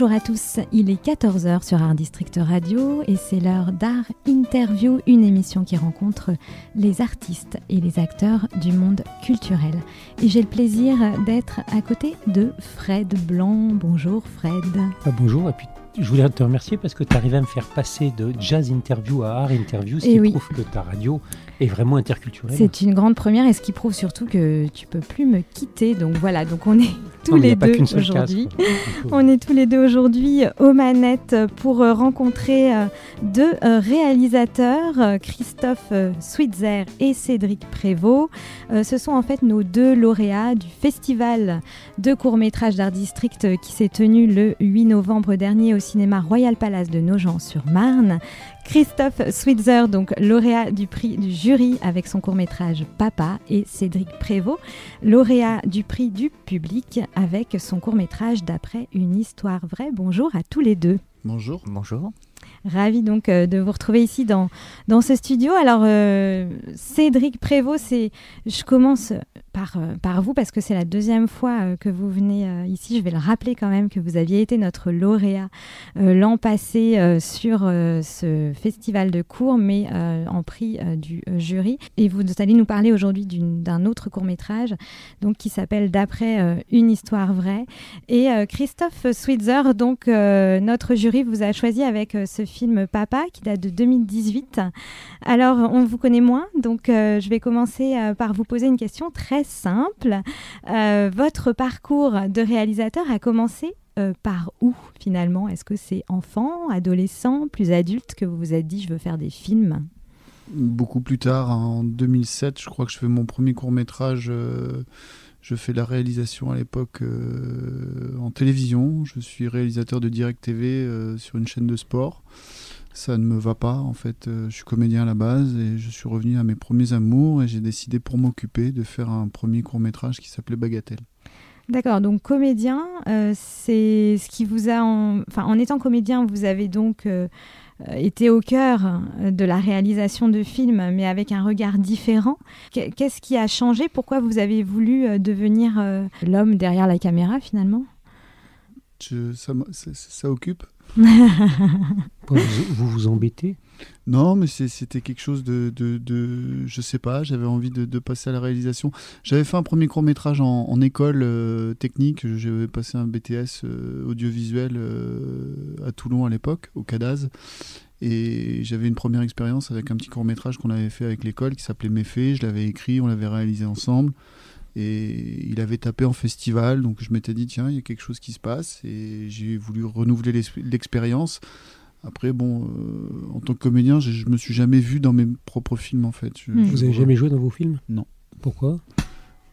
Bonjour à tous, il est 14h sur Art District Radio et c'est l'heure d'Art Interview, une émission qui rencontre les artistes et les acteurs du monde culturel. Et j'ai le plaisir d'être à côté de Fred Blanc. Bonjour Fred. Ah, bonjour, et puis je voulais te remercier parce que tu arrives à me faire passer de jazz interview à art interview, ce Et qui oui. prouve que ta radio est vraiment interculturelle. C'est une grande première et ce qui prouve surtout que tu peux plus me quitter. Donc voilà, donc on est tous Non, les deux aujourd'hui. On est tous les deux aujourd'hui aux manettes pour euh, rencontrer euh, deux euh, réalisateurs, euh, Christophe euh, Switzer et Cédric Prévost. Euh, Ce sont en fait nos deux lauréats du festival de court-métrage d'Art District euh, qui s'est tenu le 8 novembre dernier au cinéma Royal Palace de Nogent-sur-Marne. Christophe Switzer, donc lauréat du prix du jury avec son court-métrage Papa, et Cédric Prévost, lauréat du prix du public avec son court-métrage d'après une histoire vraie. Bonjour à tous les deux. Bonjour. Bonjour. Ravi donc euh, de vous retrouver ici dans, dans ce studio. Alors, euh, Cédric Prévost, je commence par, euh, par vous parce que c'est la deuxième fois que vous venez ici. Je vais le rappeler quand même que vous aviez été notre lauréat l'an passé sur ce festival de cours, mais en prix du jury. Et vous allez nous parler aujourd'hui d'un autre court-métrage donc, qui s'appelle D'après une histoire vraie. Et Christophe Switzer, donc notre jury vous a choisi avec ce film Papa qui date de 2018. Alors on vous connaît moins, donc euh, je vais commencer euh, par vous poser une question très simple. Euh, votre parcours de réalisateur a commencé par où finalement? Est-ce que c'est enfant, adolescent, plus adulte que vous vous êtes dit je veux faire des films? Beaucoup plus tard, en 2007, je crois que je fais mon premier court métrage. Je fais la réalisation à l'époque euh, en télévision. Je suis réalisateur de Direct TV euh, sur une chaîne de sport. Ça ne me va pas en fait. Euh, je suis comédien à la base et je suis revenu à mes premiers amours et j'ai décidé pour m'occuper de faire un premier court métrage qui s'appelait Bagatelle. D'accord, donc comédien, c'est ce qui vous a... En... Enfin, en étant comédien, vous avez donc euh, été au cœur euh, de la réalisation de films, mais avec un regard différent. Qu- Qu'est-ce qui a changé? Pourquoi vous avez voulu euh, devenir l'homme derrière la caméra finalement? Je- ça, m'a- ça- ça occupe vous, vous vous embêtez? Non, mais c'était quelque chose de, de, de- je sais pas, j'avais envie de, de passer à la réalisation. J'avais fait un premier court métrage en, en école euh, technique, j'avais passé un BTS euh, audiovisuel euh, à Toulon à l'époque, au CADAS. Et j'avais une première expérience avec un petit court métrage qu'on avait fait avec l'école qui s'appelait Méfait. Je l'avais écrit, on l'avait réalisé ensemble. Et il avait tapé en festival, donc je m'étais dit, tiens, il y a quelque chose qui se passe. Et j'ai voulu renouveler l'expérience. Après, bon, euh, en tant que comédien, je, je me suis jamais vu dans mes propres films, en fait. Je- Hmm. je Vous avez vois- jamais joué dans vos films? Non. Pourquoi?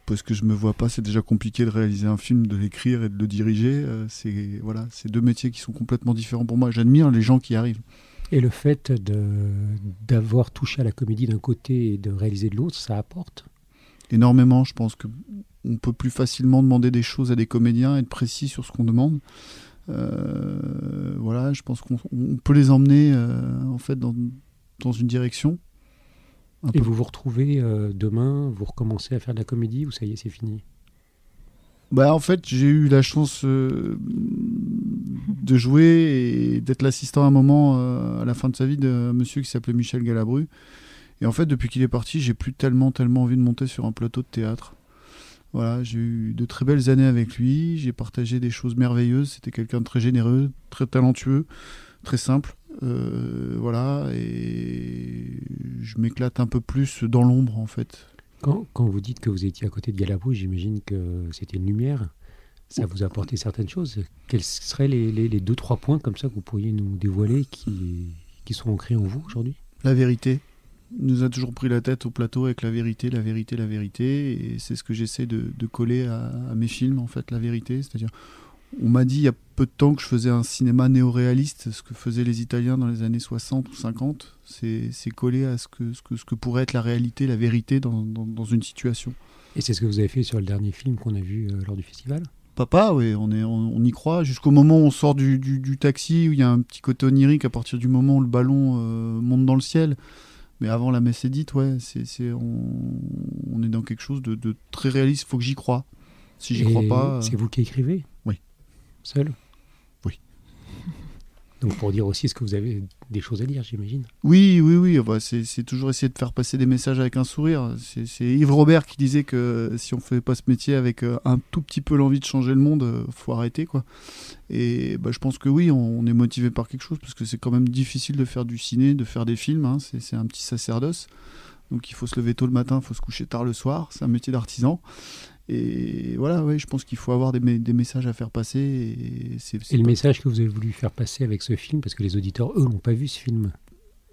Parce que je me vois pas, c'est déjà compliqué de réaliser un film, de l'écrire et de le diriger. Euh, c'est voilà, c'est deux métiers qui sont complètement différents pour moi. J'admire les gens qui arrivent. Et le fait d'avoir touché à la comédie d'un côté et de réaliser de l'autre, ça apporte? Énormément. Je pense que on peut plus facilement demander des choses à des comédiens, être précis sur ce qu'on demande. Euh, voilà, je pense qu'on on peut les emmener euh, en fait dans, dans une direction. Un Et peu- vous vous retrouvez euh, demain, vous recommencez à faire de la comédie ou ça y est, c'est fini? Bah, en fait, j'ai eu la chance euh, de jouer et d'être l'assistant à un moment euh, à la fin de sa vie d'un monsieur qui s'appelait Michel Galabru. Et en fait, depuis qu'il est parti, j'ai plus tellement, tellement envie de monter sur un plateau de théâtre. Voilà, j'ai eu de très belles années avec lui. J'ai partagé des choses merveilleuses. C'était quelqu'un de très généreux, très talentueux, très simple. Euh, voilà, et je m'éclate un peu plus dans l'ombre en fait. quand, quand vous dites que vous étiez à côté de Galabru, j'imagine que c'était une lumière. Ça vous a apporté certaines choses. Quels seraient les, les- les deux, trois points comme ça que vous pourriez nous dévoiler qui, qui sont ancrés en vous aujourd'hui? La vérité. Nous a toujours pris la tête au plateau avec la vérité, la vérité, la vérité. Et c'est ce que j'essaie de, de coller à, à mes films, en fait, la vérité. C'est-à-dire, on m'a dit il y a peu de temps que je faisais un cinéma néoréaliste, ce que faisaient les Italiens dans les années 60 ou 50. C'est c'est collé à ce que, ce, que, ce que pourrait être la réalité, la vérité dans, dans, dans une situation. Et c'est ce que vous avez fait sur le dernier film qu'on a vu euh, lors du festival? Papa, oui, on, est, on, on y croit. Jusqu'au moment où on sort du, du, du taxi, où il y a un petit côté onirique à partir du moment où le ballon euh, monte dans le ciel. Mais avant la messe est dite, ouais, c'est, c'est, on, on est dans quelque chose de, de très réaliste. Il faut que j'y croie. Si j'y crois pas. euh, C'est vous qui écrivez? Oui. Seul? Donc pour dire aussi, est-ce que vous avez des choses à dire, j'imagine? Oui, oui, oui. C'est toujours essayer de faire passer des messages avec un sourire. C'est Yves Robert qui disait que si on ne fait pas ce métier avec euh, un tout petit peu l'envie de changer le monde, euh, faut arrêter. quoi. Et bah, je pense que oui, on, est motivé par quelque chose, parce que c'est quand même difficile de faire du ciné, de faire des films. Hein. C'est un petit sacerdoce. Donc il faut se lever tôt le matin, il faut se coucher tard le soir. C'est un métier d'artisan. Et voilà, ouais, je pense qu'il faut avoir des, des, messages à faire passer. Et, c'est, le message que vous avez voulu faire passer avec ce film, parce que les auditeurs, eux, n'ont pas vu ce film.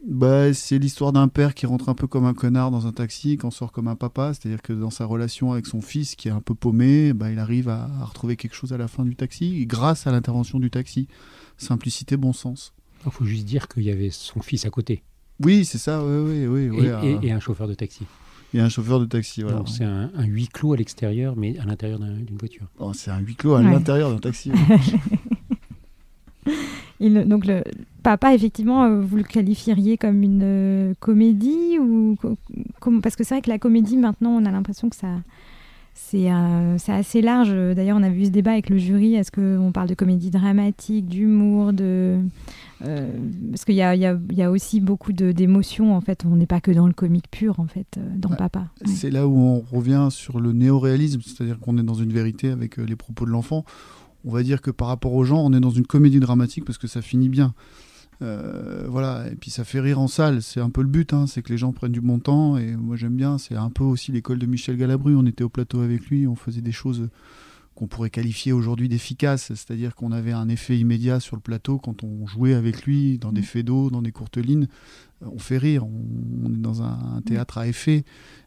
Bah, c'est l'histoire d'un père qui rentre un peu comme un connard dans un taxi, qui en sort comme un papa. C'est-à-dire que dans sa relation avec son fils, qui est un peu paumé, bah, il arrive à, retrouver quelque chose à la fin du taxi, grâce à l'intervention du taxi. Simplicité, bon sens. Il faut juste dire qu'il y avait son fils à côté. Oui, c'est ça, oui, oui, oui. Et, et un chauffeur de taxi. Il y a un chauffeur de taxi. Voilà. C'est un, huis clos à l'extérieur, mais à l'intérieur d'une voiture. Oh, c'est un huis clos à l'intérieur d'un taxi. Il, donc le papa, effectivement, euh, vous le qualifieriez comme une euh, comédie ou parce que c'est vrai que la comédie maintenant, on a l'impression que ça c'est euh, assez large. D'ailleurs, on a vu ce débat avec le jury. Est-ce qu'on parle de comédie dramatique, d'humour, de euh, parce qu'il y, y a, aussi beaucoup d'émotions, en fait. On n'est pas que dans le comique pur, en fait, euh, dans Papa. C'est là où on revient sur le néoréalisme, c'est-à-dire qu'on est dans une vérité avec euh, les propos de l'enfant. On va dire que par rapport aux gens, on est dans une comédie dramatique parce que ça finit bien. Voilà, et puis ça fait rire en salle, c'est un peu le but, hein, c'est que les gens prennent du bon temps, et moi j'aime bien, c'est un peu aussi l'école de Michel Galabru, on était au plateau avec lui, on faisait des choses qu'on pourrait qualifier aujourd'hui d'efficace, c'est-à-dire qu'on avait un effet immédiat sur le plateau quand on jouait avec lui dans des mm. faits d'eau, dans des courtes lignes. Euh, on fait rire, on, est dans un, mm. théâtre à effet,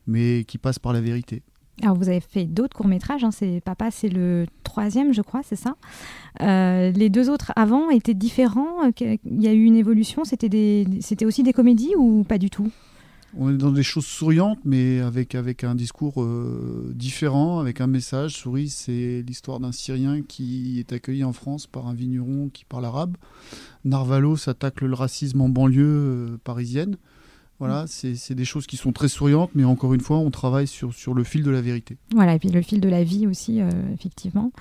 mais qui passe par la vérité. Alors vous avez fait d'autres courts métrages, hein, c'est Papa, c'est le troisième, je crois, c'est ça. Euh, les deux autres avant étaient différents. Il y a eu une évolution. C'était c'était aussi des comédies ou pas du tout? On est dans des choses souriantes, mais avec, avec un discours euh, différent, avec un message. Souris, c'est l'histoire d'un Syrien qui est accueilli en France par un vigneron qui parle arabe. Narvalo s'attaque le racisme en banlieue euh, parisienne. Voilà, c'est des choses qui sont très souriantes, mais encore une fois, on travaille sur, sur le fil de la vérité. Voilà, et puis le fil de la vie aussi, euh, effectivement.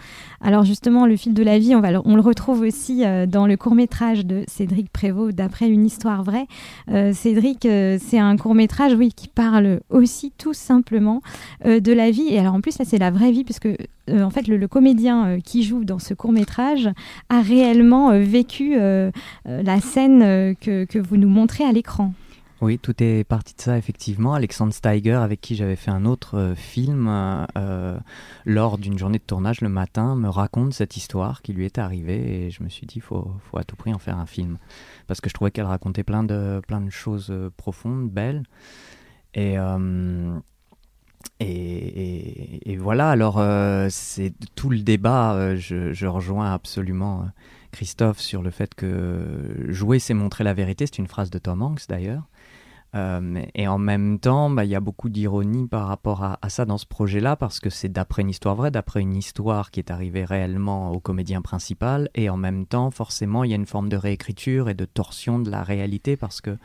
Alors justement, le fil de la vie, on, va on le retrouve aussi euh, dans le court métrage de Cédric Prévost, d'après une histoire vraie. Euh, Cédric, c'est un court métrage, oui, qui parle aussi tout simplement de la vie. Et alors en plus, là, c'est la vraie vie, puisque en fait, le, comédien qui joue dans ce court métrage a réellement vécu la scène que, que vous nous montrez à l'écran. Oui, tout est parti de ça, effectivement. Alexandre Steiger, avec qui j'avais fait un autre euh, film, euh, lors d'une journée de tournage le matin, me raconte cette histoire qui lui est arrivée et je me suis dit, il faut, faut, à tout prix en faire un film. Parce que je trouvais qu'elle racontait plein de, plein de choses euh, profondes, belles. Et. Et, voilà, alors c'est tout le débat, je, rejoins absolument Christophe sur le fait que jouer c'est montrer la vérité, c'est une phrase de Tom Hanks d'ailleurs. Euh, et en même temps, bah, il y a beaucoup d'ironie par rapport à, ça dans ce projet-là, parce que c'est d'après une histoire vraie, d'après une histoire qui est arrivée réellement au comédien principal, et en même temps, forcément, il y a une forme de réécriture et de torsion de la réalité, parce que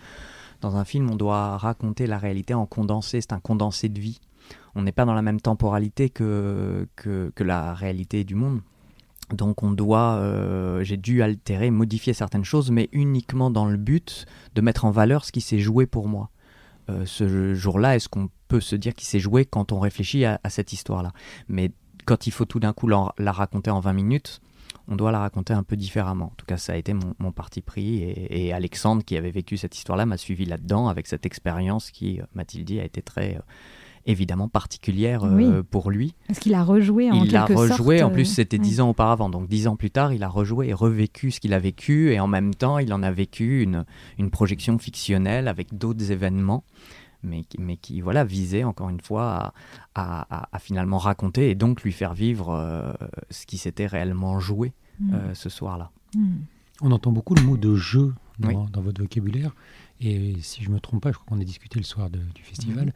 dans un film, on doit raconter la réalité en condensé, c'est un condensé de vie. On n'est pas dans la même temporalité que, que, que la réalité du monde. Donc on doit, euh, j'ai dû altérer, modifier certaines choses, mais uniquement dans le but de mettre en valeur ce qui s'est joué pour moi. Euh, ce jour-là, est-ce qu'on peut se dire qu'il s'est joué quand on réfléchit à, cette histoire-là? Mais quand il faut tout d'un coup la, raconter en 20 minutes, on doit la raconter un peu différemment. En tout cas, ça a été mon, parti pris. Et, Alexandre, qui avait vécu cette histoire-là, m'a suivi là-dedans avec cette expérience qui, m'a-t-il dit, a été très évidemment particulière euh, pour lui. Parce qu'il a rejoué en Il a rejoué, en euh, plus c'était dix ans auparavant, donc dix ans plus tard, il a rejoué et revécu ce qu'il a vécu, et en même temps, il en a vécu une, une projection fictionnelle avec d'autres événements. Mais, mais qui voilà visait encore une fois à, à, finalement raconter et donc lui faire vivre euh, ce qui s'était réellement joué mm. ce soir-là. Mm. On entend beaucoup le mot de jeu dans, dans, votre vocabulaire et si je me trompe pas, je crois qu'on a discuté le soir du festival. Mm-hmm.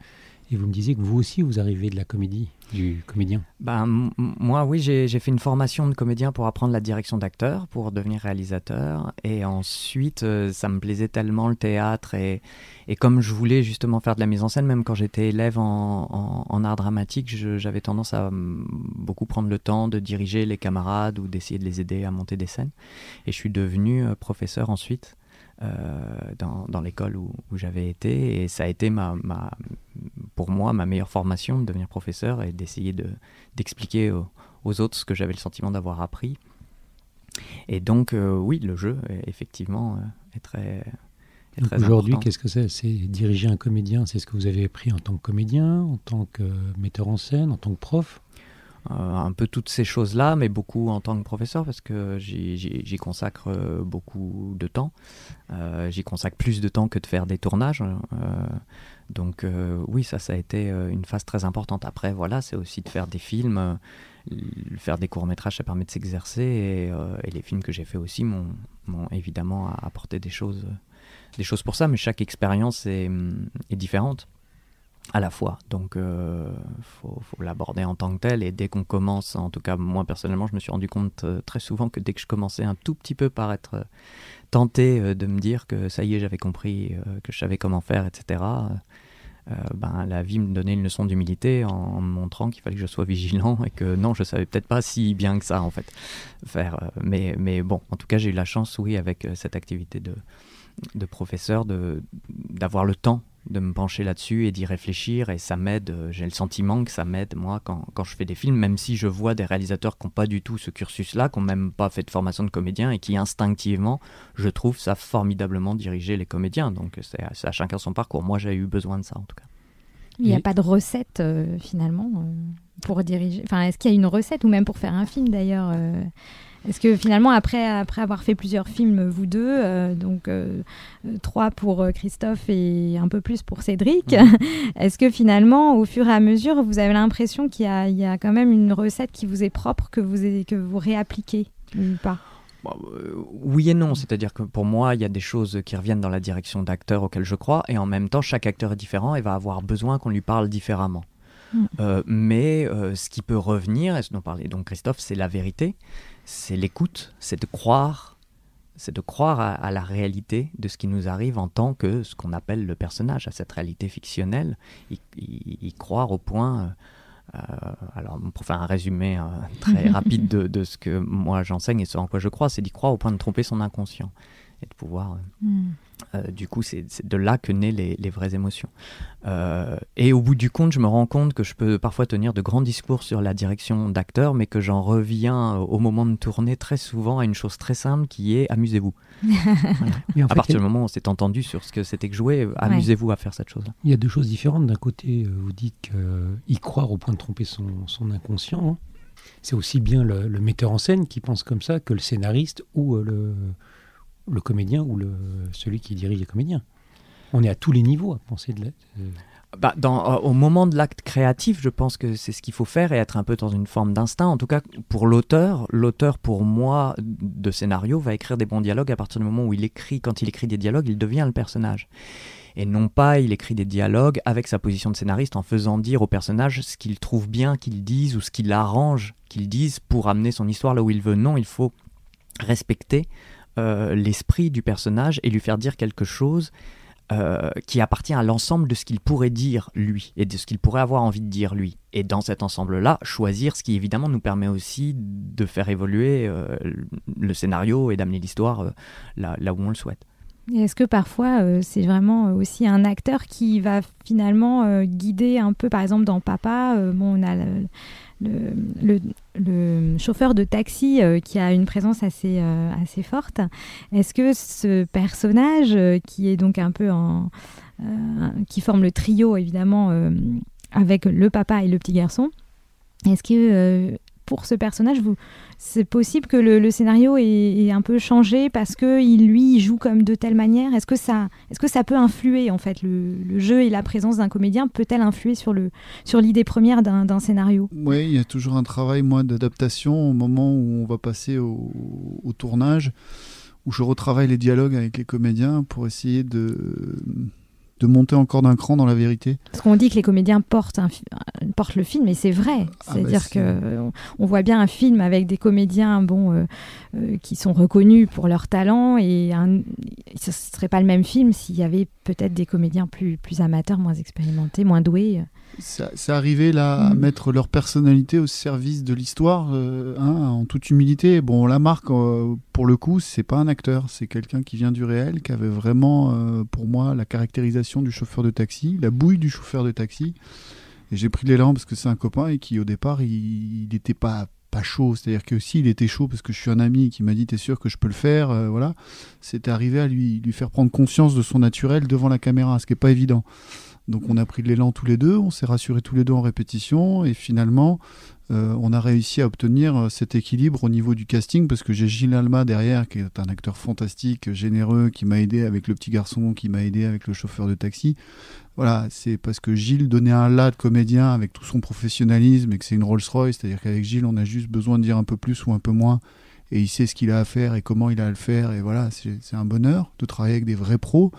Et vous me disiez que vous aussi, vous arrivez de la comédie, du comédien. Ben, moi, oui, j'ai fait une formation de comédien pour apprendre la direction d'acteur, pour devenir réalisateur. Et ensuite, euh, ça me plaisait tellement le théâtre. Et, et, comme je voulais justement faire de la mise en scène, même quand j'étais élève en, en, art dramatique, j'avais tendance à beaucoup prendre le temps de diriger les camarades ou d'essayer de les aider à monter des scènes. Et je suis devenu euh, professeur ensuite. Euh, dans, dans l'école où, où j'avais été. Et ça a été ma, ma, pour moi ma meilleure formation de devenir professeur et d'essayer de, d'expliquer aux, autres ce que j'avais le sentiment d'avoir appris. Et donc, euh, oui, le jeu, effectivement, euh, est très. Aujourd'hui, qu'est-ce que c'est? C'est diriger un comédien, c'est ce que vous avez appris en tant que comédien, en tant que metteur en scène, en tant que prof? Un peu toutes ces choses-là, mais beaucoup en tant que professeur parce que j'y consacre euh, beaucoup de temps. Euh, j'y consacre plus de temps que de faire des tournages. donc oui, ça, ça a été une phase très importante. Après, voilà, c'est aussi de faire des films. faire des courts-métrages, ça permet de s'exercer et, les films que j'ai fait aussi m'ont évidemment apporté des choses, des choses pour ça, mais chaque expérience est différente à la fois. Donc, euh, faut, l'aborder en tant que tel. Et dès qu'on commence, en tout cas, moi personnellement, je me suis rendu compte euh, très souvent que dès que je commençais un tout petit peu par être euh, tenté de me dire que ça y est, j'avais compris, que je savais comment faire, etc., ben, la vie me donnait une leçon d'humilité en, me montrant qu'il fallait que je sois vigilant et que non, je savais peut-être pas si bien que ça, en fait, faire. mais, mais bon, en tout cas, j'ai eu la chance, oui, avec cette activité de, de professeur, d'avoir le temps de me pencher là-dessus et d'y réfléchir et ça m'aide, euh, j'ai le sentiment que ça m'aide moi quand, quand, je fais des films, même si je vois des réalisateurs qui n'ont pas du tout ce cursus-là, qui n'ont même pas fait de formation de comédien et qui instinctivement, je trouve ça formidablement diriger les comédiens. Donc c'est à, chacun son parcours. Moi j'ai eu besoin de ça en tout cas. Il n'y a pas de recette euh, finalement euh, pour diriger. Enfin, est-ce qu'il y a une recette ou même pour faire un film d'ailleurs est-ce que finalement, après, après avoir fait plusieurs films, vous deux, euh, donc euh, trois pour euh, Christophe et un peu plus pour Cédric, est-ce que finalement, au fur et à mesure, vous avez l'impression qu'il y, y, a quand même une recette qui vous est propre, que vous, que vous réappliquez ou pas? Oui et non, c'est-à-dire que pour moi, il y a des choses qui reviennent dans la direction d'acteur auxquelles je crois, et en même temps, chaque acteur est différent et va avoir besoin qu'on lui parle différemment. Mm. mais ce qui peut revenir, et ce dont parlait donc Christophe, c'est la vérité c'est l'écoute, c'est de croire, c'est de croire à, la réalité de ce qui nous arrive en tant que ce qu'on appelle le personnage, à cette réalité fictionnelle, y, croire au point. Euh, alors, pour faire un résumé euh, très rapide de, ce que moi j'enseigne et ce en quoi je crois, c'est d'y croire au point de tromper son inconscient et de pouvoir. Euh, mm. Euh, du coup, c'est de là que naissent les, vraies émotions. Euh, et au bout du compte, je me rends compte que je peux parfois tenir de grands discours sur la direction d'acteur, mais que j'en reviens au moment de tourner très souvent à une chose très simple qui est amusez-vous. à partir du moment où on s'est entendu sur ce que c'était que jouer, amusez-vous à faire cette chose-là. Il y a deux choses différentes. D'un côté, vous dites qu'y croire au point de tromper son, inconscient. Hein. C'est aussi bien le, le, metteur en scène qui pense comme ça que le scénariste ou le le comédien ou celui qui dirige les comédiens. On est à tous les niveaux à penser de euh, bah, dans, euh, au moment de l'acte créatif, je pense que c'est ce qu'il faut faire et être un peu dans une forme d'instinct. En tout cas, pour l'auteur, l'auteur, pour moi, de scénario, va écrire des bons dialogues à partir du moment où il écrit. Quand il écrit des dialogues, il devient le personnage. Et non pas, il écrit des dialogues avec sa position de scénariste en faisant dire au personnage ce qu'il trouve bien qu'il dise ou ce qu'il arrange qu'il dise pour amener son histoire là où il veut. Non, il faut respecter euh, l'esprit du personnage et lui faire dire quelque chose euh, qui appartient à l'ensemble de ce qu'il pourrait dire lui et de ce qu'il pourrait avoir envie de dire lui. Et dans cet ensemble-là, choisir ce qui évidemment nous permet aussi de faire évoluer euh, le scénario et d'amener l'histoire là, où on le souhaite. Est-ce que parfois c'est vraiment aussi un acteur qui va finalement guider un peu, par exemple dans Papa, bon, le, chauffeur de taxi euh, qui a une présence assez, euh, assez forte. Est-ce que ce personnage, euh, qui est donc un peu en. qui forme le trio évidemment avec le papa et le petit garçon, est-ce que pour ce personnage, c'est possible que le, scénario ait, un peu changé parce que il, lui, joue comme de telle manière? Est-ce que ça, est-ce que ça peut influer en fait le, jeu et la présence d'un comédien peut-elle influer sur le sur l'idée première d'un, scénario? Oui, il y a toujours un travail moi d'adaptation au moment où on va passer au, tournage, où je retravaille les dialogues avec les comédiens pour essayer de de monter encore d'un cran dans la vérité. Parce qu'on dit que les comédiens portent, un, portent le film, et c'est vrai. Ah, bah, C'est-à-dire qu'on on voit bien un film avec des comédiens bon, euh, euh, qui sont reconnus pour leur talent, et un, ce ne serait pas le même film s'il y avait peut-être des comédiens plus, plus amateurs, moins expérimentés, moins doués. C'est arrivé là à mm. mettre leur personnalité au service de l'histoire, euh, hein, en toute humilité. Bon, la marque, pour le coup, c'est pas un acteur, c'est quelqu'un qui vient du réel, qui avait vraiment, pour moi, la caractérisation du chauffeur de taxi, la bouille du chauffeur de taxi. Et j'ai pris l'élan parce que c'est un copain et qui, au départ, il n'était pas pas chaud, c'est-à-dire que s'il était chaud parce que je suis un ami qui m'a dit t'es sûr que je peux le faire, euh, voilà, c'était arrivé à lui lui faire prendre conscience de son naturel devant la caméra, ce qui est pas évident. Donc on a pris de l'élan tous les deux, on s'est rassurés tous les deux en répétition et finalement euh, on a réussi à obtenir euh, cet équilibre au niveau du casting parce que j'ai Gilles Alma derrière qui est un acteur fantastique, généreux, qui m'a aidé avec le petit garçon, qui m'a aidé avec le chauffeur de taxi. Voilà, c'est parce que Gilles donnait un là de comédien avec tout son professionnalisme et que c'est une Rolls-Royce, c'est-à-dire qu'avec Gilles on a juste besoin de dire un peu plus ou un peu moins et il sait ce qu'il a à faire et comment il a à le faire et voilà, c'est un bonheur de travailler avec des vrais pros.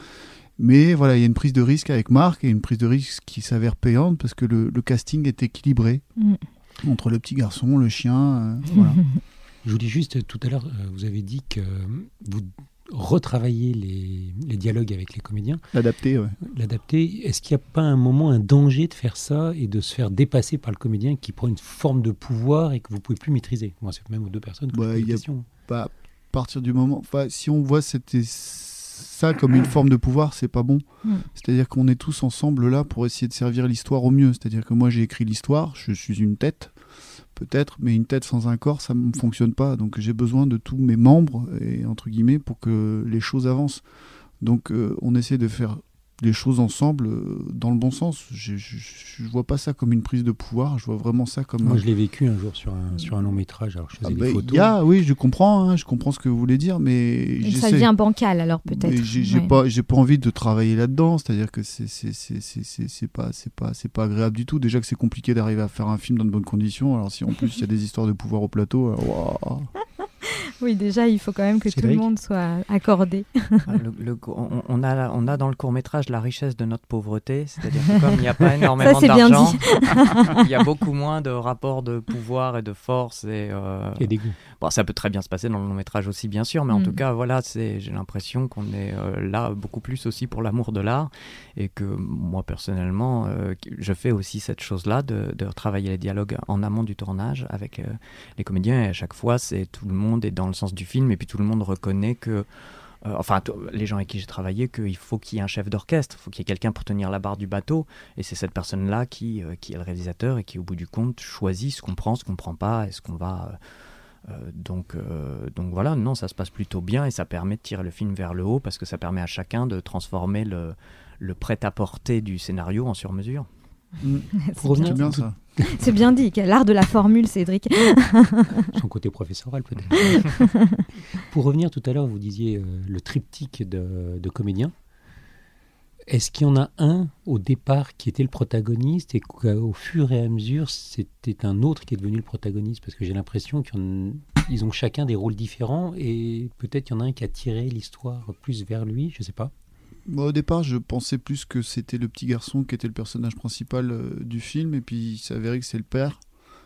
Mais voilà, il y a une prise de risque avec Marc et une prise de risque qui s'avère payante parce que le, casting est équilibré mm. entre le petit garçon, le chien. Euh, voilà. Je vous dis juste, tout à l'heure, euh, vous avez dit que vous retravaillez les, dialogues avec les comédiens. L'adapter, ouais. L'adapter. Est-ce qu'il n'y a pas un moment, un danger de faire ça et de se faire dépasser par le comédien qui prend une forme de pouvoir et que vous pouvez plus maîtriser? Moi, c'est même aux deux personnes que bah, y a Pas à partir du moment. Enfin, si on voit cette ça comme une forme de pouvoir, c'est pas bon. Mm. C'est-à-dire qu'on est tous ensemble là pour essayer de servir l'histoire au mieux. C'est-à-dire que moi j'ai écrit l'histoire, je suis une tête, peut-être, mais une tête sans un corps, ça ne fonctionne pas. Donc j'ai besoin de tous mes membres, et, entre guillemets, pour que les choses avancent. Donc euh, on essaie de faire les choses ensemble euh, dans le bon sens. Je, ne vois pas ça comme une prise de pouvoir, je vois vraiment ça comme. Moi, je l'ai vécu un jour sur un, sur un long métrage. Alors, je faisais ah des bah, photos. Y a, oui, je comprends, hein, je comprends ce que vous voulez dire, mais. ça devient bancal alors peut-être. J'ai pas, j'ai pas envie de travailler là-dedans, c'est-à-dire que c'est c'est pas c'est pas c'est pas agréable du tout. Déjà que c'est compliqué d'arriver à faire un film dans de bonnes conditions. Alors si en plus il y a des histoires de pouvoir au plateau, alors, oui, déjà, il faut quand même que tout le monde soit accordé. Ah, on, a, on a dans le court métrage la richesse de notre pauvreté, c'est-à-dire que comme il n'y a pas énormément d'argent, il y a beaucoup moins de rapports de pouvoir et de force et, euh... et Bon, ça peut très bien se passer dans le long métrage aussi, bien sûr, mais en mm. tout cas, voilà, j'ai l'impression qu'on est euh, là beaucoup plus aussi pour l'amour de l'art et que moi personnellement, euh, je fais aussi cette chose-là de, de travailler les dialogues en amont du tournage avec euh, les comédiens et à chaque fois, c'est tout le monde est dans le sens du film et puis tout le monde reconnaît que enfin les gens avec qui j'ai travaillé, qu'il faut qu'il y ait un chef d'orchestre, il faut qu'il y ait quelqu'un pour tenir la barre du bateau, et c'est cette personne-là qui, qui est le réalisateur et qui, au bout du compte, choisit ce qu'on prend, ce qu'on prend pas, est-ce qu'on va euh, donc, euh, donc voilà, non, ça se passe plutôt bien et ça permet de tirer le film vers le haut parce que ça permet à chacun de transformer le, le prêt-à-porter du scénario en sur-mesure. Mm. C'est bien, ça. C'est bien dit, l'art de la formule, Cédric. Son côté professoral peut-être. Pour revenir tout à l'heure, vous disiez euh, le triptyque de, de comédiens. Est-ce qu'il y en a un au départ qui était le protagoniste et qu'au fur et à mesure, c'était un autre qui est devenu le protagoniste? Parce que j'ai l'impression qu'ils ont chacun des rôles différents et peut-être qu'il y en a un qui a tiré l'histoire plus vers lui, je ne sais pas. Au départ, je pensais plus que c'était le petit garçon qui était le personnage principal euh, du film et puis il s'avérait que c'est le père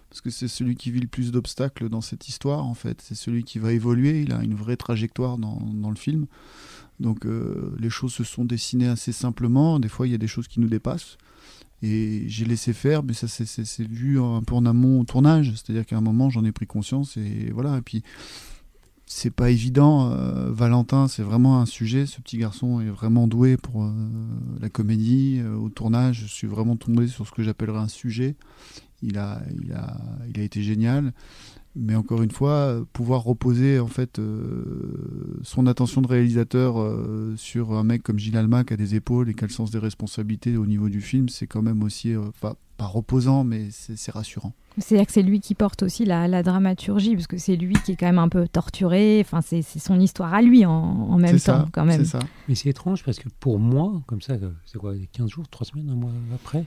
parce que c'est celui qui vit le plus d'obstacles dans cette histoire en fait. C'est celui qui va évoluer, il a une vraie trajectoire dans, dans le film. Donc euh, les choses se sont dessinées assez simplement. Des fois, il y a des choses qui nous dépassent. Et j'ai laissé faire, mais ça c'est vu un peu en amont au tournage. C'est-à-dire qu'à un moment, j'en ai pris conscience et voilà. Et puis, c'est pas évident. Euh, Valentin, c'est vraiment un sujet. Ce petit garçon est vraiment doué pour euh, la comédie. au tournage, je suis vraiment tombé sur ce que j'appellerais un sujet. Il a, il, a, il a été génial mais encore une fois, pouvoir reposer en fait euh, son attention de réalisateur euh, sur un mec comme Gilles Alma qui a des épaules et qui a le sens des responsabilités au niveau du film, c'est quand même aussi euh, pas, reposant, mais c'est rassurant. C'est-à-dire que c'est lui qui porte aussi la, dramaturgie, parce que c'est lui qui est quand même un peu torturé. Enfin, c'est son histoire à lui en, même temps, quand même. Ça. Mais c'est étrange parce que pour moi, comme ça, c'est quoi, 15 jours, 3 semaines, un mois après,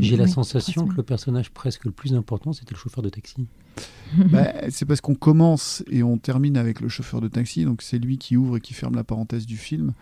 j'ai la sensation que le personnage presque le plus important, c'était le chauffeur de taxi. bah, C'est parce qu'on commence et on termine avec le chauffeur de taxi, donc c'est lui qui ouvre et qui ferme la parenthèse du film.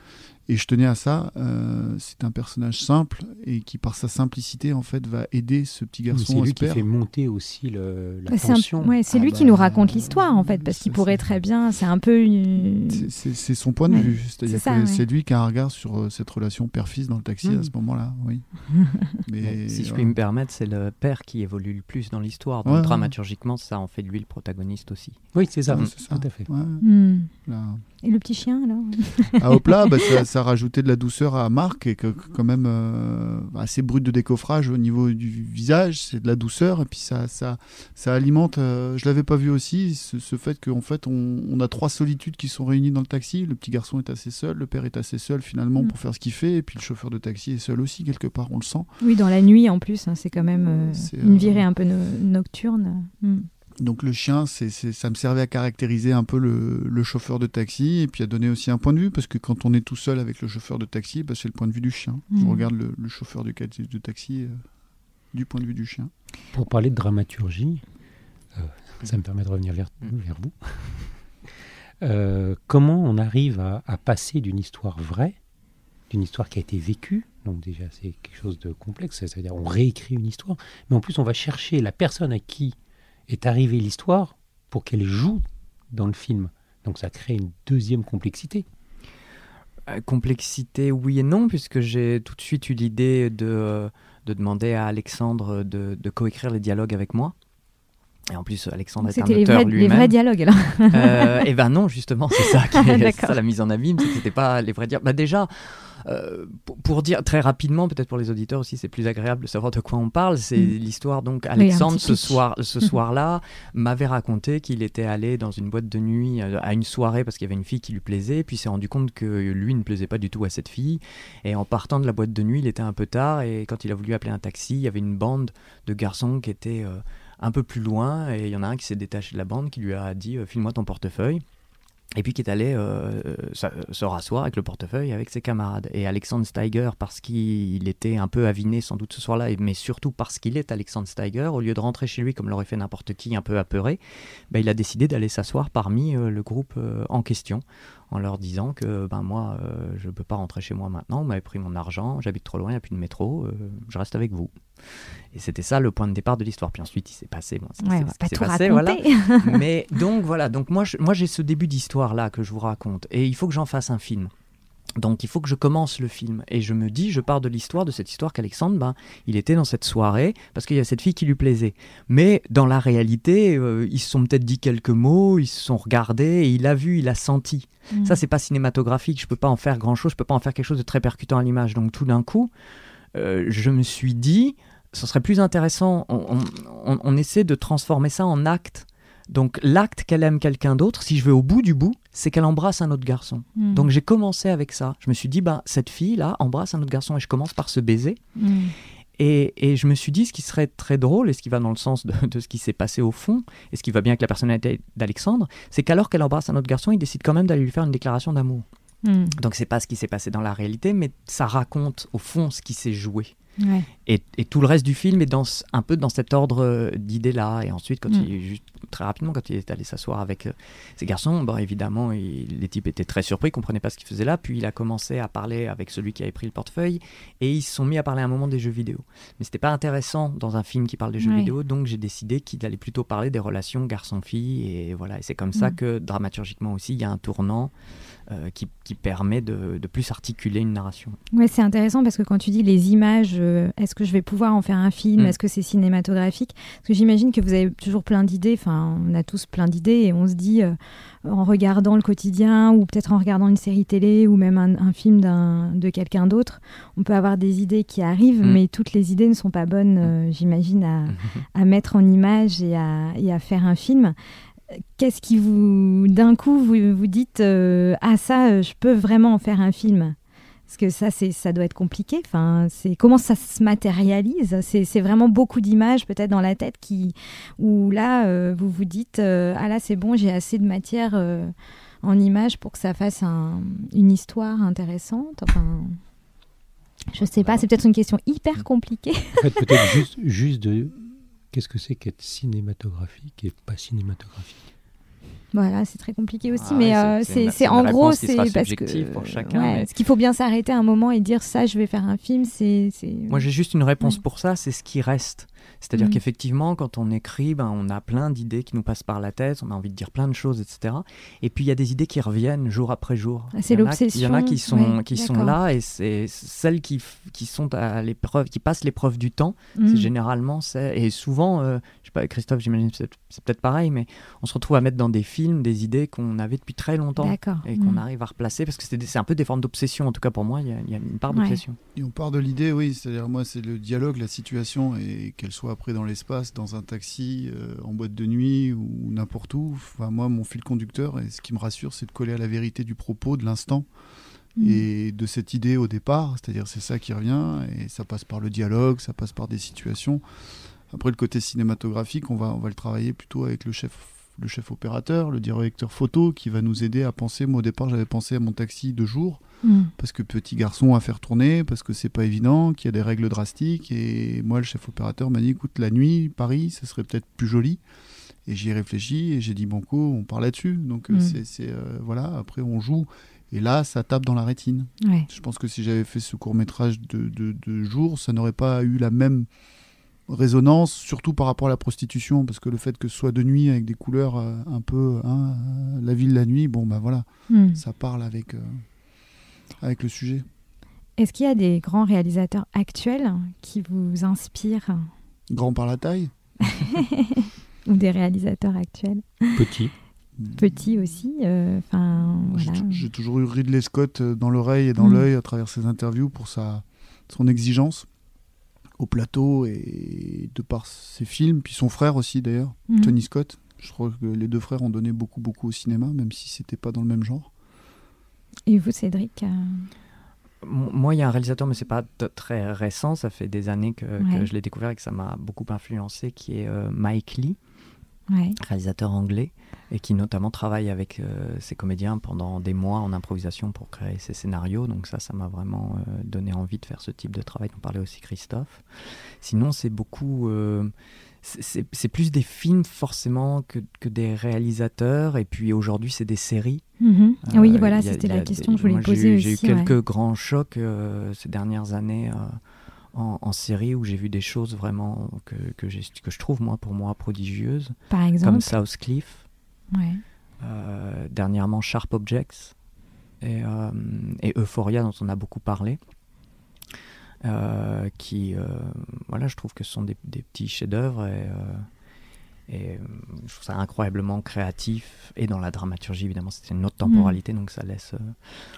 Et je tenais à ça. Euh, c'est un personnage simple et qui, par sa simplicité, en fait, va aider ce petit garçon. C'est lui qui fait monter aussi le, la bah, tension. Ouais, c'est Ah lui qui bah, nous raconte l'histoire, en fait, parce qu'il pourrait très bien. C'est un peu une. C'est- son point de Ouais, vue. C'est-à-dire c'est ça, que ouais. c'est lui qui a un regard sur euh, cette relation père-fils dans le taxi à Mm. ce moment-là. Oui. Mais si je puis me permettre, c'est le père qui évolue le plus dans l'histoire. Donc Ouais, ouais. dramaturgiquement, ça en fait de lui le protagoniste aussi. Oui, c'est ça, Ouais, c'est ça. tout à fait. Ouais, Hmm. là. Et le petit chien, alors À Hopla, bah, ça, ça rajoutait de la douceur à Marc, et que, quand même euh, assez brut de décoffrage au niveau du visage, c'est de la douceur, et puis ça, ça, ça alimente, euh, je l'avais pas vu aussi, ce, ce fait qu'en fait on, on a trois solitudes qui sont réunies dans le taxi, le petit garçon est assez seul, le père est assez seul finalement Mm. pour faire ce qu'il fait, et puis le chauffeur de taxi est seul aussi quelque part, on le sent. Oui, dans la nuit, en plus, hein, c'est quand même euh, une euh, virée un peu no- nocturne. Hmm. Donc le chien, c'est, ça me servait à caractériser un peu le, le chauffeur de taxi et puis à donner aussi un point de vue parce que quand on est tout seul avec le chauffeur de taxi, bah, c'est le point de vue du chien. Mhm. On regarde le, le chauffeur du de taxi euh, du point de vue du chien. Pour parler de dramaturgie, euh, ça me permet de revenir vers, vers vous. Euh, comment on arrive à, à passer d'une histoire vraie, d'une histoire qui a été vécue, donc déjà c'est quelque chose de complexe, c'est-à-dire on réécrit une histoire, mais en plus on va chercher la personne à qui est arrivée l'histoire pour qu'elle joue dans le film. Donc ça crée une deuxième complexité. Euh, complexité, oui et non, puisque j'ai tout de suite eu l'idée de, euh, de demander à Alexandre de, de coécrire les dialogues avec moi. Et en plus, Alexandre est un C'était les auteur vrais, les lui-même. vrais dialogues, alors. Euh, et ben non, justement, c'est ça qui est, ça la mise en abîme, c'était pas les vrais dialogues. Bah déjà, euh, pour, pour dire très rapidement, peut-être pour les auditeurs aussi, c'est plus agréable de savoir de quoi on parle. C'est Mm. l'histoire. Donc Alexandre ce soir, ce soir-là, m'avait raconté qu'il était allé dans une boîte de nuit euh, à une soirée parce qu'il y avait une fille qui lui plaisait, puis s'est rendu compte que lui ne plaisait pas du tout à cette fille. Et en partant de la boîte de nuit, il était un peu tard. Et quand il a voulu appeler un taxi, il y avait une bande de garçons qui étaient euh, un peu plus loin. Et il y en a un qui s'est détaché de la bande qui lui a dit file-moi ton portefeuille et puis qui est allé euh, se rasseoir avec le portefeuille avec ses camarades. Et Alexandre Steiger, parce qu'il était un peu aviné sans doute ce soir-là, mais surtout parce qu'il est Alexandre Steiger, au lieu de rentrer chez lui comme l'aurait fait n'importe qui un peu apeuré, ben, il a décidé d'aller s'asseoir parmi euh, le groupe euh, en question en leur disant que ben moi je peux pas rentrer chez moi maintenant, vous m'avez pris mon argent, j'habite trop loin, il n'y a plus de métro, je reste avec vous. Et c'était ça le point de départ de l'histoire. Puis ensuite il s'est passé, bon, ce qui Ouais, s'est- on va ce qui pas s'est tout passé, voilà. Mais donc voilà, donc moi je- moi j'ai ce début d'histoire là que je vous raconte et il faut que j'en fasse un film. Donc il faut que je commence le film et je me dis, je pars de l'histoire, de cette histoire qu'Alexandre, ben, il était dans cette soirée parce qu'il y a cette fille qui lui plaisait. Mais dans la réalité, euh, ils se sont peut-être dit quelques mots, ils se sont regardés et il a vu, il a senti. Hmm. Ça c'est pas cinématographique, je peux pas en faire grand chose, je peux pas en faire quelque chose de très percutant à l'image. Donc tout d'un coup, euh, je me suis dit, ce serait plus intéressant, on, on- on- on essaie de transformer ça en acte. Donc l'acte qu'elle aime quelqu'un d'autre, si je vais au bout du bout, c'est qu'elle embrasse un autre garçon. Hmm. Donc j'ai commencé avec ça. Je me suis dit, ben, cette fille-là embrasse un autre garçon et je commence par se baiser. Hmm. Et, et je me suis dit, ce qui serait très drôle, et ce qui va dans le sens de, de ce qui s'est passé au fond, et ce qui va bien avec la personnalité d'Alexandre, c'est qu'alors qu'elle embrasse un autre garçon, il décide quand même d'aller lui faire une déclaration d'amour. Hmm. Donc c'est pas ce qui s'est passé dans la réalité, mais ça raconte au fond ce qui s'est joué. Ouais. Et, et tout le reste du film est dans, ce- un peu dans cet ordre euh, d'idées-là. Et ensuite, quand Mm. il, juste, très rapidement, quand il est allé s'asseoir avec euh, ces garçons, bon, évidemment, il- les types étaient très surpris, comprenaient pas ce qu'il faisait là. Puis il a commencé à parler avec celui qui avait pris le portefeuille. Et ils se sont mis à parler à un moment des jeux vidéo. Mais c'était pas intéressant dans un film qui parle des jeux vidéo. Donc j'ai décidé qu'il allait plutôt parler des relations garçon-fille. Et voilà. Et c'est comme ça Mm. que dramaturgiquement aussi, il y a un tournant euh, qui, qui permet de, de plus articuler une narration. Ouais, c'est intéressant parce que quand tu dis les images, euh, est-ce que je vais pouvoir en faire un film? Mm. Est-ce que c'est cinématographique? Parce que j'imagine que vous avez toujours plein d'idées. Enfin, on a tous plein d'idées et on se dit euh, en regardant le quotidien ou peut-être en regardant une série télé ou même un, un film d'un- de quelqu'un d'autre, on peut avoir des idées qui arrivent, Mm. mais toutes les idées ne sont pas bonnes, euh, j'imagine, à, à mettre en image et à, et à faire un film. Qu'est-ce qui vous, d'un coup, vous vous dites euh, ah ça, je peux vraiment en faire un film? Parce que ça, c'est, ça doit être compliqué. Enfin, c'est comment ça se matérialise? C'est, c'est vraiment beaucoup d'images peut-être dans la tête qui, où là, euh, vous vous dites euh, ah là, c'est bon, j'ai assez de matière euh, en images pour que ça fasse un- une histoire intéressante. Enfin, je sais pas. C'est peut-être une question hyper compliquée. En fait, peut-être juste, juste de, qu'est-ce que c'est qu'être cinématographique et pas cinématographique? Voilà, c'est très compliqué aussi, Ah mais ouais, euh, c'est- une en gros, c'est parce que pour chacun, ouais, mais- ce qu'il faut bien s'arrêter un moment et dire ça, je vais faire un film, c'est c'est- Moi, j'ai juste une réponse Ouais. pour ça, c'est ce qui reste. C'est-à-dire Mm. qu'effectivement, quand on écrit, ben, on a plein d'idées qui nous passent par la tête, on a envie de dire plein de choses, etc. Et puis, il y a des idées qui reviennent jour après jour. Ah, c'est Il y en a- Il y en a qui l'obsession, sont, ouais, qui sont là, et c'est celles qui, qui sont à l'épreuve, qui passent l'épreuve du temps. Mm. C'est généralement, c'est et souvent, euh, je sais pas, Christophe, j'imagine que c'est c'est peut-être pareil, mais on se retrouve à mettre dans des films des idées qu'on avait depuis très longtemps D'accord. et qu'on Mm. arrive à replacer parce que c'est des- c'est un peu des formes d'obsession. En tout cas, pour moi, il y a, il y a une part Ouais. d'obsession. Et on part de l'idée, oui, c'est-à-dire moi, c'est le dialogue, la situation, et qu'elle soit après dans l'espace, dans un taxi, euh, en boîte de nuit ou n'importe où. Enfin, moi, mon fil conducteur, et ce qui me rassure, c'est de coller à la vérité du propos, de l'instant, Mm. et de cette idée au départ. C'est-à-dire, c'est ça qui revient, et ça passe par le dialogue, ça passe par des situations. Après, le côté cinématographique, on va, on va le travailler plutôt avec le chef, le chef opérateur, le directeur photo, qui va nous aider à penser. Moi, au départ, j'avais pensé à mon taxi de jour Mm. parce que petit garçon à faire tourner, parce que c'est pas évident, qu'il y a des règles drastiques. Et moi, le chef opérateur m'a dit écoute, la nuit, Paris, ce serait peut-être plus joli. Et j'y ai réfléchi et j'ai dit banco, on part là-dessus. Donc euh, Mm. c'est, c'est, euh, voilà, après on joue. Et là, ça tape dans la rétine. Ouais. Je pense que si j'avais fait ce court métrage de, de, de jour, ça n'aurait pas eu la même résonance, surtout par rapport à la prostitution, parce que le fait que ce soit de nuit avec des couleurs euh, un peu hein, euh, la ville la nuit, bon ben voilà, Mm. ça parle avec, euh, avec le sujet. Est-ce qu'il y a des grands réalisateurs actuels qui vous inspirent? Grand par la taille, ou des réalisateurs actuels? Petit. petits aussi euh, Enfin, J'ai voilà. tou- J'ai toujours eu Ridley Scott dans l'oreille et dans Mm. l'œil à travers ses interviews pour sa, son exigence au plateau et de par ses films, puis son frère aussi d'ailleurs, Mm. Tony Scott. Je crois que les deux frères ont donné beaucoup beaucoup au cinéma, même si c'était pas dans le même genre. Et vous, Cédric euh, Moi, il y a un réalisateur, mais c'est pas très récent. Ça fait des années que, je l'ai découvert et que ça m'a beaucoup influencé, qui est euh, Mike Lee, Ouais. réalisateur anglais, et qui notamment travaille avec euh, ses comédiens pendant des mois en improvisation pour créer ses scénarios. Donc ça, ça m'a vraiment euh, donné envie de faire ce type de travail dont parlait aussi Christophe. Sinon, c'est beaucoup... euh, c'est- plus des films forcément que, que des réalisateurs, et puis aujourd'hui, c'est des séries. Mhm. Euh, oui, voilà, c'était la question des- que je voulais poser aussi. J'ai eu ouais. quelques grands chocs euh, ces dernières années euh, en, en série où j'ai vu des choses vraiment que, que, je trouve, moi, pour moi, prodigieuses, Par exemple. comme South Cliff, Ouais. euh, dernièrement Sharp Objects et, euh, et Euphoria, dont on a beaucoup parlé. euh, qui, voilà, je trouve que ce sont des, des petits chefs-d'œuvre et, et euh, je trouve ça incroyablement créatif. Et dans la dramaturgie évidemment c'était une autre temporalité donc ça laisse euh,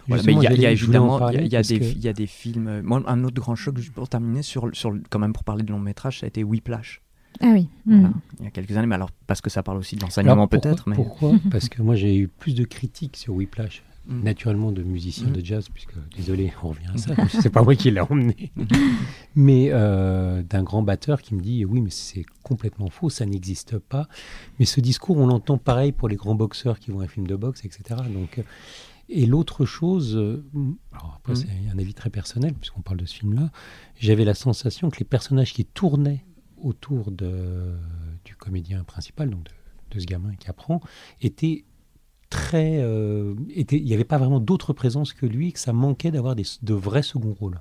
voilà, mais il y a, y évidemment il y a- des que- il y a des films. Moi un autre grand choc juste pour terminer sur sur quand même pour parler de long métrage ça a été Whiplash. Ah oui. voilà, Mhm. il y a quelques années mais alors parce que ça parle aussi de l'enseignement pourquoi- peut-être mais Pourquoi? Parce que moi j'ai eu plus de critiques sur Whiplash, Mm. naturellement de musiciens Mm. de jazz, puisque désolé, on revient à ça, c'est pas moi qui l'ai emmené, mais euh, d'un grand batteur qui me dit oui, mais c'est complètement faux, ça n'existe pas. Mais ce discours, on l'entend pareil pour les grands boxeurs qui vont à un film de boxe, etc. Donc, euh, et l'autre chose, euh, alors après Mm. c'est un avis très personnel, puisqu'on parle de ce film-là, j'avais la sensation que les personnages qui tournaient autour de, du comédien principal, donc de, de ce gamin qui apprend, étaient très. euh, il n'y avait pas vraiment d'autre présence que lui, que ça manquait d'avoir de vrais second rôles.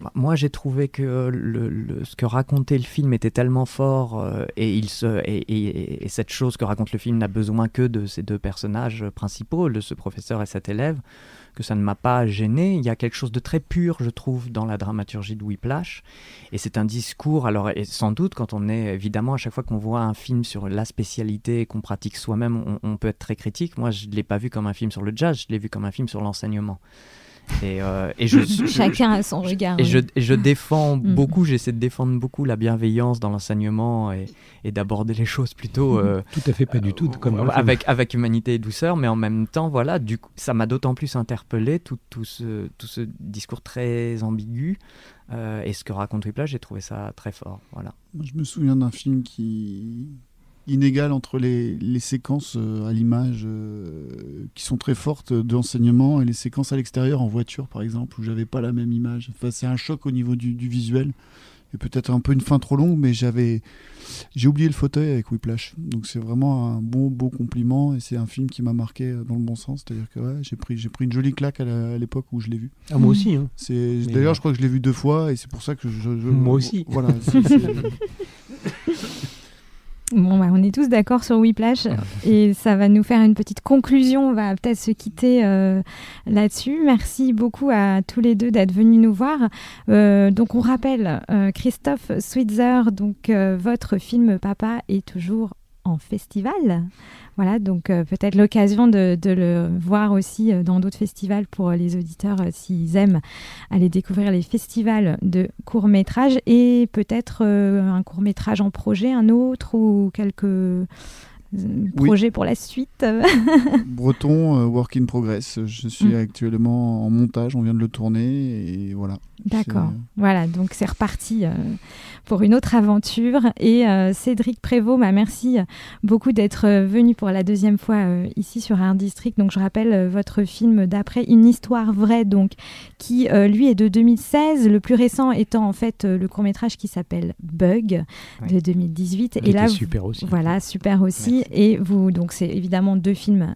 Bah, Moi, j'ai trouvé que le, le- ce que racontait le film était tellement fort euh, et, il se, et, et- et cette chose que raconte le film n'a besoin que de ces deux personnages principaux, de ce professeur et cet élève, que ça ne m'a pas gêné. Il y a quelque chose de très pur, je trouve, dans la dramaturgie de Whiplash. Et c'est un discours, alors, et sans doute, quand on est, évidemment, à chaque fois qu'on voit un film sur la spécialité qu'on pratique soi-même, on, on peut être très critique. Moi, je ne l'ai pas vu comme un film sur le jazz, je l'ai vu comme un film sur l'enseignement. Et, euh, et je, je- Chacun a son regard. et oui. je, et je défends Mm. beaucoup, j'essaie de défendre beaucoup la bienveillance dans l'enseignement et, et d'aborder les choses plutôt euh, Tout à fait pas du tout comme avec, avec humanité et douceur, mais en même temps, voilà, du coup, ça m'a d'autant plus interpellé, tout, tout, ce, tout ce discours très ambigu euh, et ce que raconte Whiplash, j'ai trouvé ça très fort. Voilà. Je me souviens d'un film qui inégal entre les, les séquences euh, à l'image euh, qui sont très fortes d'enseignement et les séquences à l'extérieur en voiture par exemple où j'avais pas la même image. Enfin, c'est un choc au niveau du, du visuel. et peut-être un peu une fin trop longue, mais j'avais j'ai oublié le fauteuil avec Whiplash. Donc c'est vraiment un bon beau compliment et c'est un film qui m'a marqué dans le bon sens. C'est-à-dire que ouais, j'ai pris j'ai pris une jolie claque à l'époque où je l'ai vu. Ah moi aussi. Hein. C'est d'ailleurs je crois que je l'ai vu deux fois et c'est pour ça que je, moi aussi. Voilà. Bon, bah, on est tous d'accord sur Whiplash et ça va nous faire une petite conclusion. On va peut-être se quitter euh, là-dessus. Merci beaucoup à tous les deux d'être venus nous voir. Euh, donc, on rappelle, euh, Christophe Switzer, donc votre film Papa est toujours en festival. Voilà, donc euh, peut-être l'occasion de, le voir aussi euh, dans d'autres festivals pour les auditeurs euh, s'ils aiment aller découvrir les festivals de courts métrages et peut-être un court métrage en projet, un autre ou quelques projets pour la suite. Breton, work in progress. Je suis mm. actuellement en montage, on vient de le tourner et voilà. D'accord. Voilà, donc c'est reparti pour une autre aventure. Et euh, Cédric Prévost, bah, merci beaucoup d'être euh, venu pour la deuxième fois euh, ici sur Art District. Donc je rappelle votre film d'après Une histoire vraie, donc qui lui est de 2016, le plus récent étant en fait le court métrage qui s'appelle Bug de 2018. et là, super aussi. Voilà, super aussi. Et vous, donc c'est évidemment deux films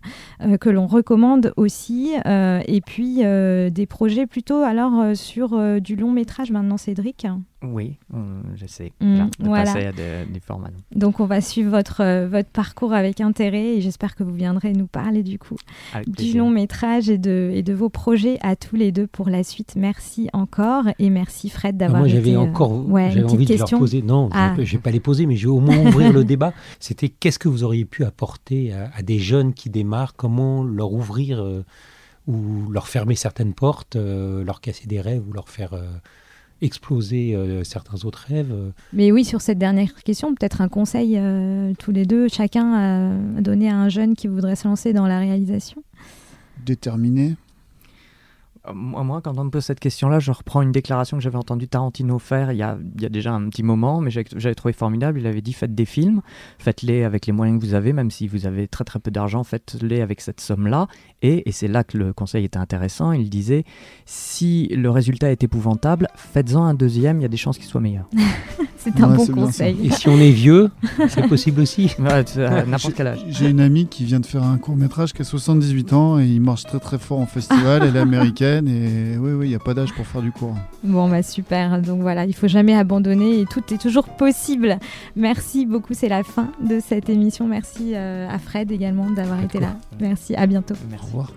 que l'on recommande aussi. et puis des projets plutôt alors sur du long métrage maintenant, Cédric. Oui, je sais. Mm, passer à des formats. Donc on va suivre votre, euh, votre parcours avec intérêt et j'espère que vous viendrez nous parler du coup du long métrage et de, et de vos projets à tous les deux pour la suite. Merci encore et merci Fred ah, d'avoir. Moi j'avais euh, encore j'avais envie de leur poser, non, ah. je ne vais pas les poser mais je vais au moins ouvrir le débat. C'était qu'est-ce que vous auriez pu apporter à, des jeunes qui démarrent, comment leur ouvrir euh, ou leur fermer certaines portes, leur casser des rêves ou leur faire exploser euh, certains autres rêves. Mais oui, sur cette dernière question, peut-être un conseil euh, tous les deux, chacun à donner à un jeune qui voudrait se lancer dans la réalisation? Déterminé, euh, moi, quand on me pose cette question-là, je reprends une déclaration que j'avais entendu Tarantino faire il y, a, il y a déjà un petit moment, mais j'avais trouvé formidable. Il avait dit faites des films, faites-les avec les moyens que vous avez, même si vous avez très très peu d'argent, faites-les avec cette somme-là. Et, et c'est là que le conseil était intéressant. Il disait si le résultat est épouvantable, faites-en un deuxième, il y a des chances qu'il soit meilleur. c'est un bon conseil. Et si on est vieux, c'est possible aussi. N'importe quel âge. J'ai une amie qui vient de faire un court métrage qui a 78 ans et il marche très très fort en festival. Elle est américaine et oui, oui, il n'y a pas d'âge pour faire du cours. Bon, bah super. Donc voilà, il faut jamais abandonner et tout est toujours possible. Merci beaucoup, c'est la fin de cette émission. Merci euh, à Fred également d'avoir été là. Merci, à bientôt. Merci. Au revoir.